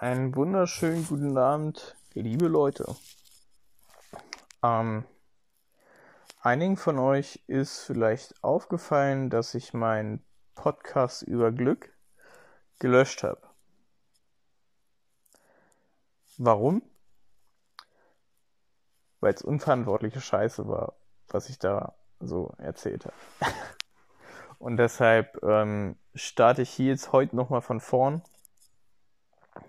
Einen wunderschönen guten Abend, liebe Leute. Ähm, einigen von euch ist vielleicht aufgefallen, dass ich meinen Podcast über Glück gelöscht habe. Warum? Weil es unverantwortliche Scheiße war, was ich da so erzählt habe. Und deshalb ähm, starte ich hier jetzt heute nochmal von vorn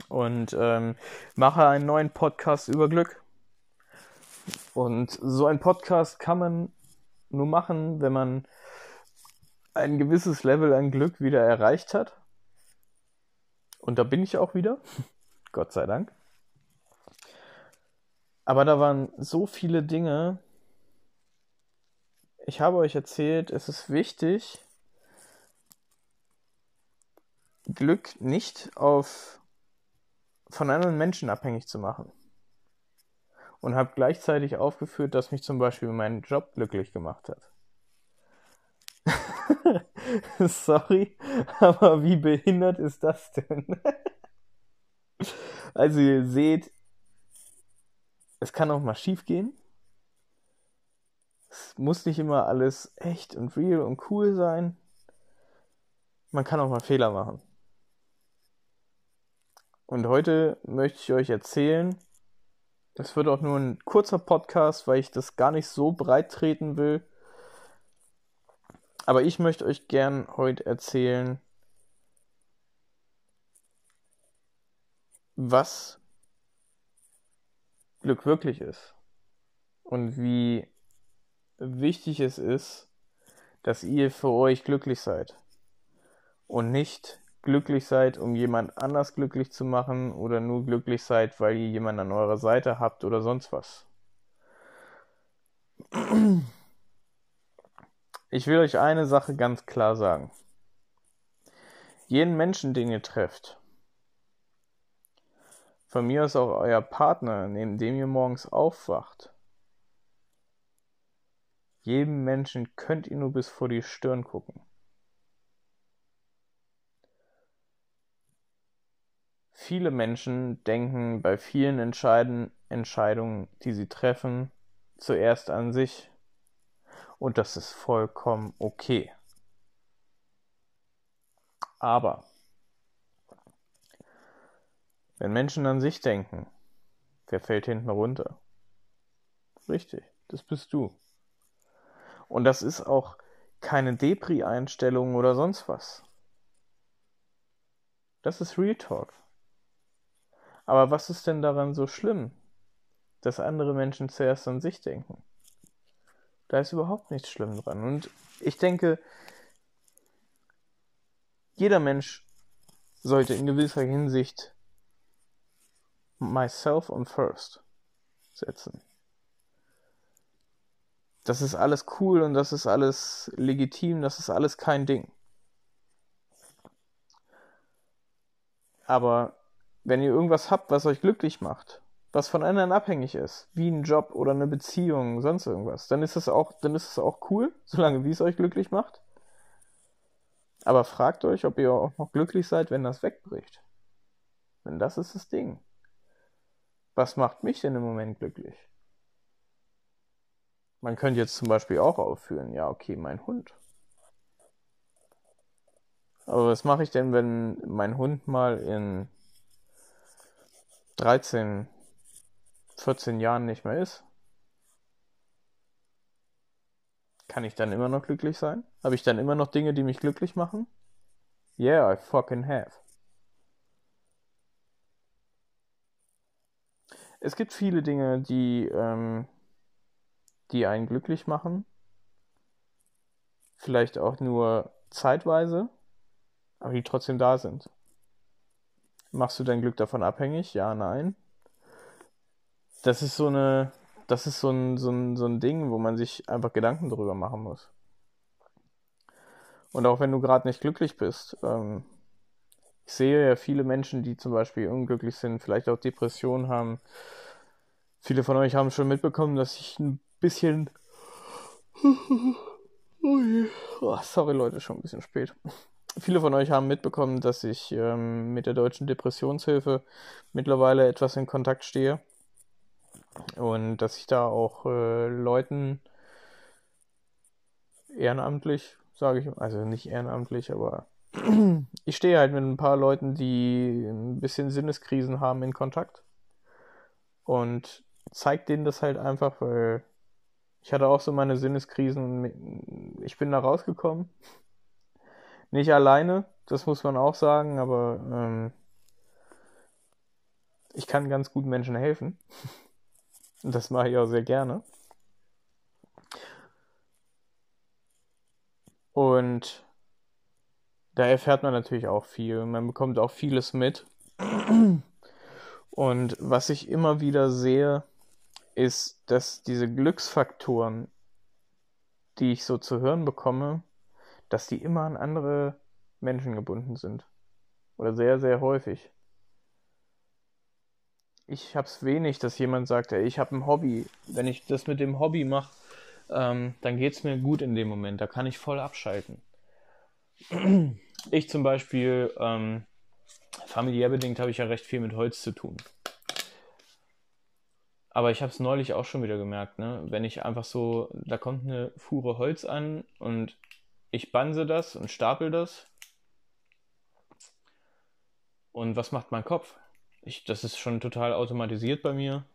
und ähm, mache einen neuen Podcast über Glück. Und so ein Podcast kann man nur machen, wenn man ein gewisses Level an Glück wieder erreicht hat. Und da bin ich auch wieder. Gott sei Dank. Aber da waren so viele Dinge. Ich habe euch erzählt, es ist wichtig, Glück nicht auf von anderen Menschen abhängig zu machen. Und habe gleichzeitig aufgeführt, dass mich zum Beispiel mein Job glücklich gemacht hat. Sorry, aber wie behindert ist das denn? also ihr seht, es kann auch mal schief gehen. Es muss nicht immer alles echt und real und cool sein. Man kann auch mal Fehler machen. Und heute möchte ich euch erzählen, es wird auch nur ein kurzer Podcast, weil ich das gar nicht so breit treten will. Aber ich möchte euch gern heute erzählen, was Glück wirklich ist. Und wie wichtig es ist, dass ihr für euch glücklich seid. Und nicht glücklich seid, um jemand anders glücklich zu machen oder nur glücklich seid, weil ihr jemanden an eurer Seite habt oder sonst was. Ich will euch eine Sache ganz klar sagen. Jeden Menschen, den ihr trefft, von mir aus auch euer Partner, neben dem ihr morgens aufwacht, jedem Menschen könnt ihr nur bis vor die Stirn gucken. Viele Menschen denken bei vielen Entscheiden Entscheidungen, die sie treffen, zuerst an sich. Und das ist vollkommen okay. Aber wenn Menschen an sich denken, wer fällt hinten runter? Richtig, das bist du. Und das ist auch keine Depri-Einstellung oder sonst was. Das ist Real Talk. Aber was ist denn daran so schlimm, dass andere Menschen zuerst an sich denken? Da ist überhaupt nichts schlimm dran. Und ich denke, jeder Mensch sollte in gewisser Hinsicht myself on first setzen. Das ist alles cool und das ist alles legitim, das ist alles kein Ding. Aber wenn ihr irgendwas habt, was euch glücklich macht, was von anderen abhängig ist, wie ein Job oder eine Beziehung, sonst irgendwas, dann ist es auch, dann ist es auch cool, solange wie es euch glücklich macht. Aber fragt euch, ob ihr auch noch glücklich seid, wenn das wegbricht. Denn das ist das Ding. Was macht mich denn im Moment glücklich? Man könnte jetzt zum Beispiel auch aufführen, ja, okay, mein Hund. Aber was mache ich denn, wenn mein Hund mal in 13, 14 Jahren nicht mehr ist, kann ich dann immer noch glücklich sein? Habe ich dann immer noch Dinge, die mich glücklich machen? Yeah, I fucking have. Es gibt viele Dinge, die, ähm, die einen glücklich machen. Vielleicht auch nur zeitweise, aber die trotzdem da sind. Machst du dein Glück davon abhängig? Ja, nein. Das ist so eine, das ist so ein, so ein, so ein Ding, wo man sich einfach Gedanken darüber machen muss. Und auch wenn du gerade nicht glücklich bist, ähm, ich sehe ja viele Menschen, die zum Beispiel unglücklich sind, vielleicht auch Depressionen haben. Viele von euch haben schon mitbekommen, dass ich ein bisschen. Oh, sorry Leute, schon ein bisschen spät. Viele von euch haben mitbekommen, dass ich ähm, mit der Deutschen Depressionshilfe mittlerweile etwas in Kontakt stehe und dass ich da auch äh, Leuten ehrenamtlich, sage ich, also nicht ehrenamtlich, aber ich stehe halt mit ein paar Leuten, die ein bisschen Sinneskrisen haben in Kontakt und zeige denen das halt einfach, weil ich hatte auch so meine Sinneskrisen und ich bin da rausgekommen. Nicht alleine, das muss man auch sagen, aber ähm, ich kann ganz gut Menschen helfen. Und das mache ich auch sehr gerne. Und da erfährt man natürlich auch viel. Man bekommt auch vieles mit. Und was ich immer wieder sehe, ist, dass diese Glücksfaktoren, die ich so zu hören bekomme, dass die immer an andere Menschen gebunden sind. Oder sehr, sehr häufig. Ich hab's wenig, dass jemand sagt, ey, ich habe ein Hobby. Wenn ich das mit dem Hobby mache, ähm, dann geht's mir gut in dem Moment. Da kann ich voll abschalten. Ich zum Beispiel, ähm, familiär bedingt, habe ich ja recht viel mit Holz zu tun. Aber ich habe es neulich auch schon wieder gemerkt, ne? Wenn ich einfach so, da kommt eine Fuhre Holz an und ich banse das und stapel das. Und was macht mein Kopf? Ich, das ist schon total automatisiert bei mir.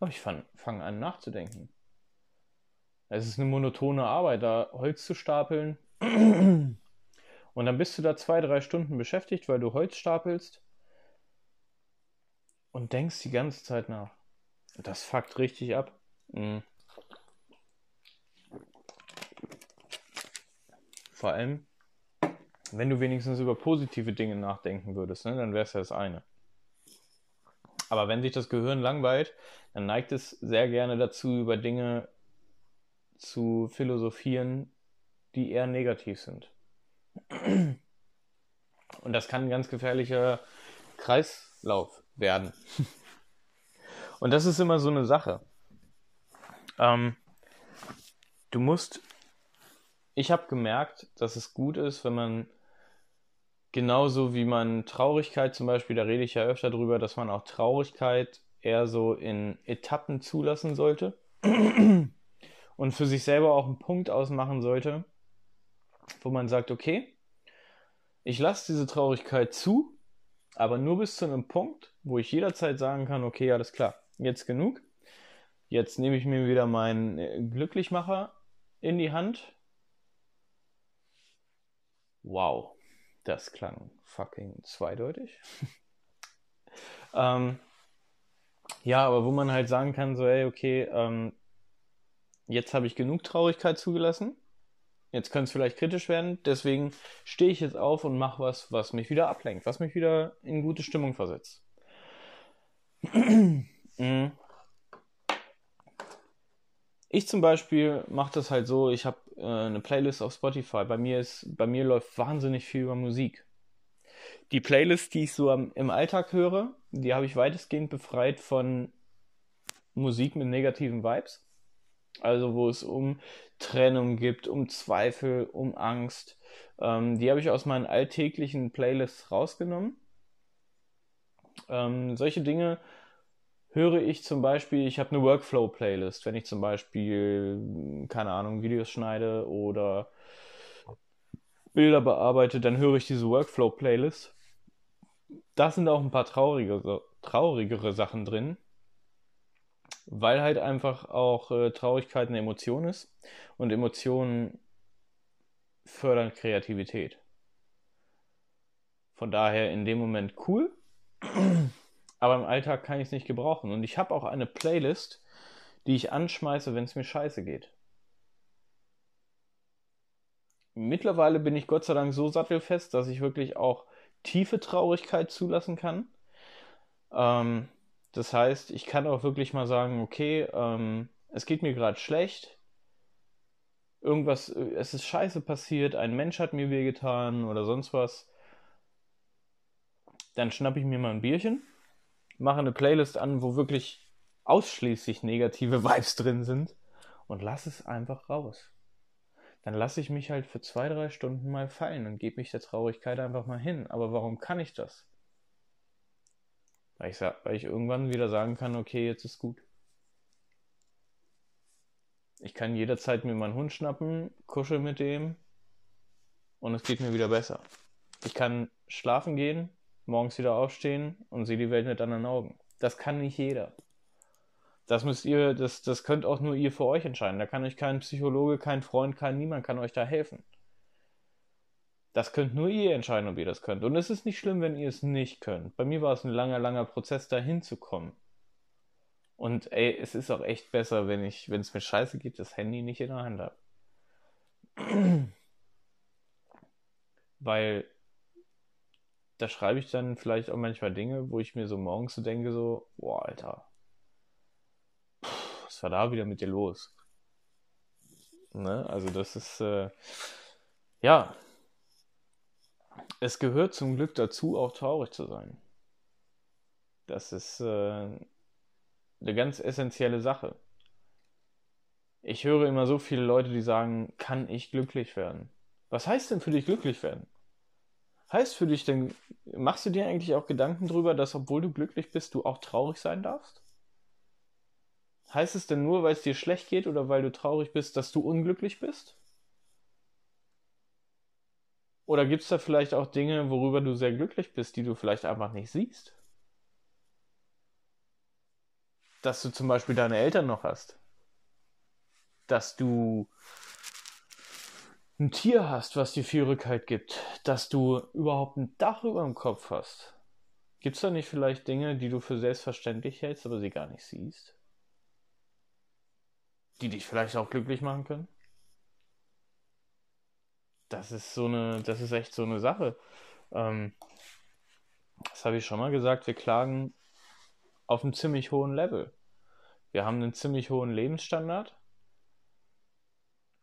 Aber ich fange fang an nachzudenken. Es ist eine monotone Arbeit, da Holz zu stapeln. Und dann bist du da zwei, drei Stunden beschäftigt, weil du Holz stapelst. Und denkst die ganze Zeit nach. Das fuckt richtig ab. Mhm. Vor allem, wenn du wenigstens über positive Dinge nachdenken würdest, ne, dann wäre es ja das eine. Aber wenn sich das Gehirn langweilt, dann neigt es sehr gerne dazu, über Dinge zu philosophieren, die eher negativ sind. Und das kann ein ganz gefährlicher Kreislauf werden. Und das ist immer so eine Sache. Ähm, du musst, ich habe gemerkt, dass es gut ist, wenn man genauso wie man Traurigkeit zum Beispiel, da rede ich ja öfter drüber, dass man auch Traurigkeit eher so in Etappen zulassen sollte und für sich selber auch einen Punkt ausmachen sollte, wo man sagt, okay, ich lasse diese Traurigkeit zu, aber nur bis zu einem Punkt, wo ich jederzeit sagen kann, okay, alles klar, jetzt genug. Jetzt nehme ich mir wieder meinen Glücklichmacher in die Hand. Wow, das klang fucking zweideutig. ähm, ja, aber wo man halt sagen kann, so, ey, okay, ähm, jetzt habe ich genug Traurigkeit zugelassen. Jetzt könnte es vielleicht kritisch werden. Deswegen stehe ich jetzt auf und mache was, was mich wieder ablenkt, was mich wieder in gute Stimmung versetzt. Ich zum Beispiel mache das halt so, ich habe äh, eine Playlist auf Spotify. Bei mir ist, bei mir läuft wahnsinnig viel über Musik. Die Playlist, die ich so am, im Alltag höre, die habe ich weitestgehend befreit von Musik mit negativen Vibes. Also wo es um Trennung gibt, um Zweifel, um Angst. Ähm, die habe ich aus meinen alltäglichen Playlists rausgenommen. Ähm, solche Dinge höre ich zum Beispiel, ich habe eine Workflow-Playlist, wenn ich zum Beispiel, keine Ahnung, Videos schneide oder Bilder bearbeite, dann höre ich diese Workflow-Playlist. Da sind auch ein paar traurigere, traurigere Sachen drin, weil halt einfach auch äh, Traurigkeit eine Emotion ist und Emotionen fördern Kreativität. Von daher in dem Moment cool aber im Alltag kann ich es nicht gebrauchen. Und ich habe auch eine Playlist, die ich anschmeiße, wenn es mir scheiße geht. Mittlerweile bin ich Gott sei Dank so sattelfest, dass ich wirklich auch tiefe Traurigkeit zulassen kann. Ähm, das heißt, ich kann auch wirklich mal sagen, okay, ähm, es geht mir gerade schlecht. Irgendwas, es ist scheiße passiert, ein Mensch hat mir wehgetan oder sonst was. Dann schnappe ich mir mal ein Bierchen mache eine Playlist an, wo wirklich ausschließlich negative Vibes drin sind und lass es einfach raus. dann lasse ich mich halt für zwei, drei Stunden mal fallen und gebe mich der Traurigkeit einfach mal hin. Aber warum kann ich das? Weil ich, weil ich irgendwann wieder sagen kann, okay, jetzt ist gut. Ich kann jederzeit mir meinen Hund schnappen, kuschel mit dem und es geht mir wieder besser. Ich kann schlafen gehen, morgens wieder aufstehen und sehe die Welt mit anderen Augen. Das kann nicht jeder. Das müsst ihr, das, das könnt auch nur ihr für euch entscheiden. Da kann euch kein Psychologe, kein Freund, kein niemand kann euch da helfen. Das könnt nur ihr entscheiden, ob ihr das könnt. Und es ist nicht schlimm, wenn ihr es nicht könnt. Bei mir war es ein langer, langer Prozess, dahin zu kommen. Und ey, es ist auch echt besser, wenn ich, wenn es mir scheiße geht, das Handy nicht in der Hand habe. Weil da schreibe ich dann vielleicht auch manchmal Dinge, wo ich mir so morgens so denke, so, boah, Alter, was war da wieder mit dir los? Ne? Also das ist, äh, ja, es gehört zum Glück dazu, auch traurig zu sein. Das ist äh, eine ganz essentielle Sache. Ich höre immer so viele Leute, die sagen, kann ich glücklich werden? Was heißt denn für dich glücklich werden? Heißt für dich denn, machst du dir eigentlich auch Gedanken darüber, dass obwohl du glücklich bist, du auch traurig sein darfst? Heißt es denn nur, weil es dir schlecht geht oder weil du traurig bist, dass du unglücklich bist? Oder gibt es da vielleicht auch Dinge, worüber du sehr glücklich bist, die du vielleicht einfach nicht siehst? Dass du zum Beispiel deine Eltern noch hast. Dass du ein Tier hast, was dir Rückhalt gibt. Dass du überhaupt ein Dach über dem Kopf hast. Gibt es da nicht vielleicht Dinge, die du für selbstverständlich hältst, aber sie gar nicht siehst? Die dich vielleicht auch glücklich machen können? das ist so eine, das ist echt so eine Sache. Ähm, das habe ich schon mal gesagt, wir klagen auf einem ziemlich hohen Level. Wir haben einen ziemlich hohen Lebensstandard.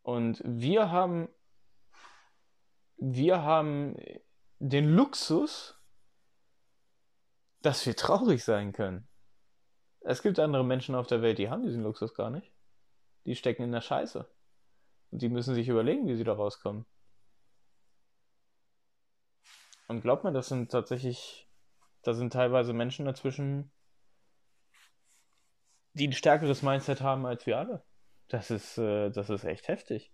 Und wir haben, wir haben den Luxus, dass wir traurig sein können. Es gibt andere Menschen auf der Welt, die haben diesen Luxus gar nicht. Die stecken in der Scheiße. Und die müssen sich überlegen, wie sie da rauskommen. Und glaubt mir, das sind tatsächlich, da sind teilweise Menschen dazwischen, die ein stärkeres Mindset haben als wir alle. Das ist, äh, das ist echt heftig.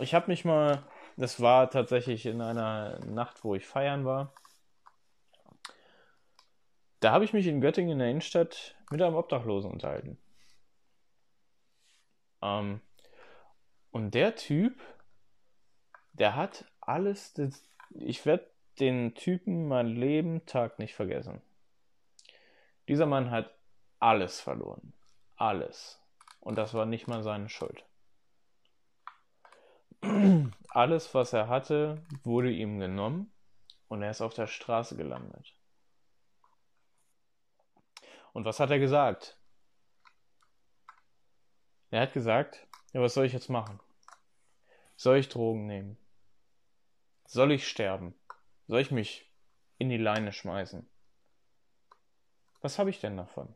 Ich habe mich mal, das war tatsächlich in einer Nacht, wo ich feiern war. Da habe ich mich in Göttingen in der Innenstadt mit einem Obdachlosen unterhalten. Ähm, und der Typ, der hat alles, das, ich werde den Typen mein Leben Tag nicht vergessen. Dieser Mann hat alles verloren. Alles. Und das war nicht mal seine Schuld. Alles, was er hatte, wurde ihm genommen und er ist auf der Straße gelandet. Und was hat er gesagt? Er hat gesagt, ja, was soll ich jetzt machen? Soll ich Drogen nehmen? Soll ich sterben? Soll ich mich in die Leine schmeißen? Was habe ich denn davon?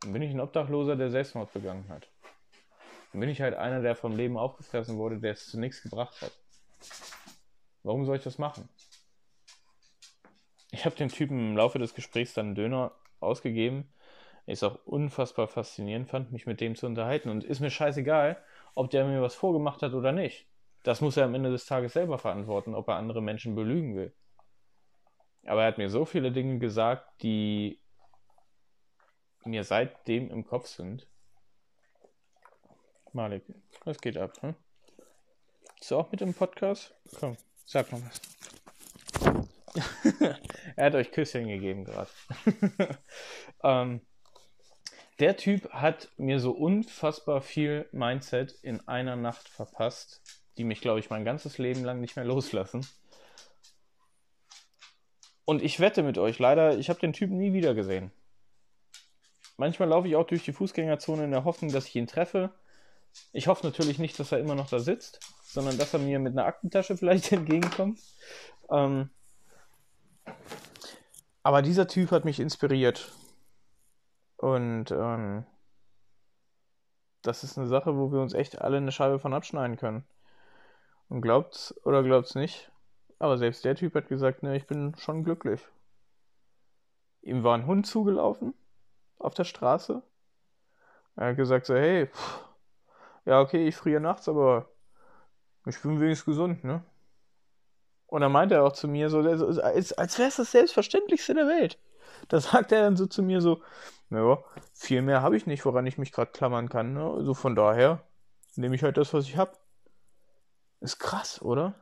Dann bin ich ein Obdachloser, der Selbstmord begangen hat. Bin ich halt einer, der vom Leben aufgefressen wurde, der es zu nichts gebracht hat. Warum soll ich das machen? Ich habe dem Typen im Laufe des Gesprächs dann einen Döner ausgegeben. Ich auch unfassbar faszinierend fand, mich mit dem zu unterhalten. Und ist mir scheißegal, ob der mir was vorgemacht hat oder nicht. Das muss er am Ende des Tages selber verantworten, ob er andere Menschen belügen will. Aber er hat mir so viele Dinge gesagt, die mir seitdem im Kopf sind. Malik, was geht ab? Hm? Bist du auch mit im Podcast? Komm, sag mal was. er hat euch Küsschen gegeben gerade. ähm, der Typ hat mir so unfassbar viel Mindset in einer Nacht verpasst die mich, glaube ich, mein ganzes Leben lang nicht mehr loslassen. Und ich wette mit euch, leider, ich habe den Typen nie wieder gesehen. Manchmal laufe ich auch durch die Fußgängerzone in der Hoffnung, dass ich ihn treffe. Ich hoffe natürlich nicht, dass er immer noch da sitzt, sondern dass er mir mit einer Aktentasche vielleicht entgegenkommt. Ähm aber dieser Typ hat mich inspiriert. Und ähm das ist eine Sache, wo wir uns echt alle eine Scheibe von abschneiden können. Und glaubt's oder glaubt's nicht, aber selbst der Typ hat gesagt, ne, ich bin schon glücklich. Ihm war ein Hund zugelaufen auf der Straße. Er hat gesagt so, hey, pff, ja okay, ich friere nachts, aber ich bin wenigstens gesund, ne? Und dann meinte er auch zu mir so, als, als wäre es das Selbstverständlichste der Welt. Da sagt er dann so zu mir so, naja, viel mehr habe ich nicht, woran ich mich gerade klammern kann. Ne? Also von daher nehme ich halt das, was ich habe. Ist krass, oder?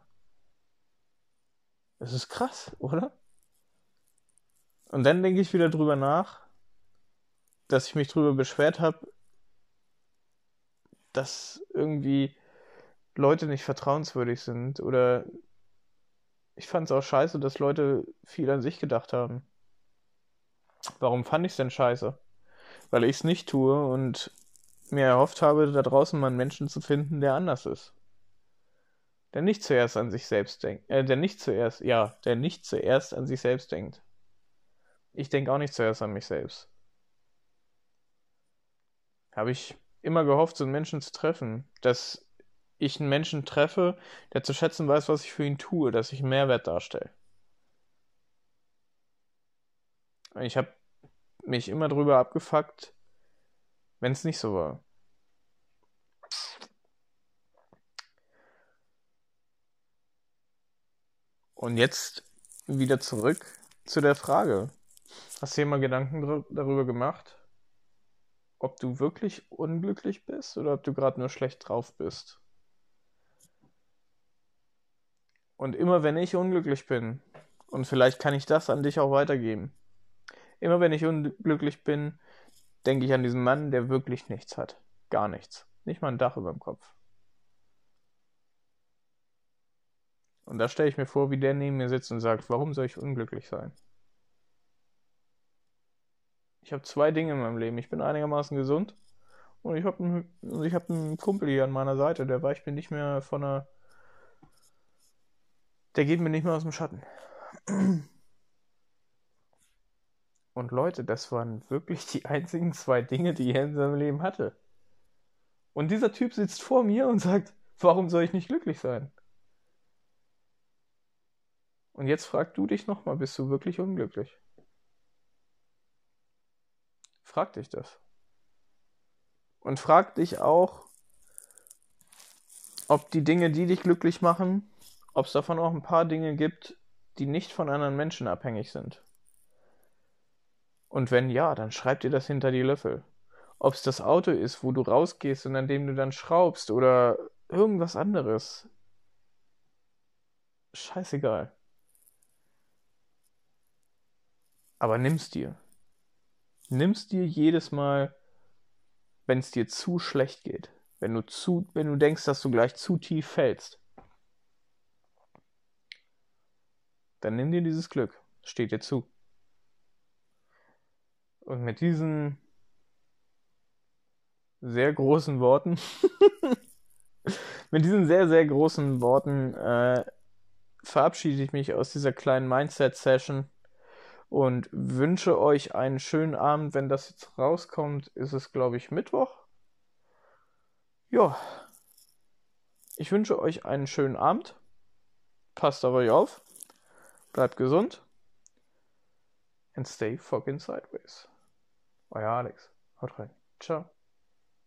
Es ist krass, oder? Und dann denke ich wieder drüber nach, dass ich mich drüber beschwert habe, dass irgendwie Leute nicht vertrauenswürdig sind oder ich fand es auch scheiße, dass Leute viel an sich gedacht haben. Warum fand ich es denn scheiße? Weil ich es nicht tue und mir erhofft habe, da draußen mal einen Menschen zu finden, der anders ist. Der nicht zuerst an sich selbst denkt. Äh, der nicht zuerst, ja, der nicht zuerst an sich selbst denkt. Ich denke auch nicht zuerst an mich selbst. Habe ich immer gehofft, so einen Menschen zu treffen. Dass ich einen Menschen treffe, der zu schätzen weiß, was ich für ihn tue, dass ich einen Mehrwert darstelle. Ich habe mich immer drüber abgefuckt, wenn es nicht so war. Und jetzt wieder zurück zu der Frage. Hast du dir mal Gedanken darüber gemacht, ob du wirklich unglücklich bist oder ob du gerade nur schlecht drauf bist? Und immer wenn ich unglücklich bin, und vielleicht kann ich das an dich auch weitergeben, Immer wenn ich unglücklich bin, denke ich an diesen Mann, der wirklich nichts hat. Gar nichts. Nicht mal ein Dach über dem Kopf. Und da stelle ich mir vor, wie der neben mir sitzt und sagt, warum soll ich unglücklich sein? Ich habe zwei Dinge in meinem Leben. Ich bin einigermaßen gesund und ich habe einen, hab Kumpel hier an meiner Seite, der weicht mir nicht mehr von einer... Der geht mir nicht mehr aus dem Schatten. Und Leute, das waren wirklich die einzigen zwei Dinge, die er in seinem Leben hatte. Und dieser Typ sitzt vor mir und sagt, warum soll ich nicht glücklich sein? Und jetzt frag du dich nochmal, bist du wirklich unglücklich? Frag dich das. Und frag dich auch, ob die Dinge, die dich glücklich machen, ob es davon auch ein paar Dinge gibt, die nicht von anderen Menschen abhängig sind. Und wenn ja, dann schreib dir das hinter die Löffel. Ob es das Auto ist, wo du rausgehst und an dem du dann schraubst oder irgendwas anderes. Scheißegal. Aber nimm's dir. Nimm's dir jedes Mal, wenn es dir zu schlecht geht. Wenn du zu, wenn du denkst, dass du gleich zu tief fällst. Dann nimm dir dieses Glück. Steht dir zu. Und mit diesen sehr großen Worten, mit diesen sehr, sehr großen Worten äh, verabschiede ich mich aus dieser kleinen Mindset-Session und wünsche euch einen schönen Abend. Wenn das jetzt rauskommt, ist es, glaube ich, Mittwoch. Ja. Ich wünsche euch einen schönen Abend. Passt auf euch auf. Bleibt gesund. And stay fucking sideways. Euer Alex. Haut rein. Ciao.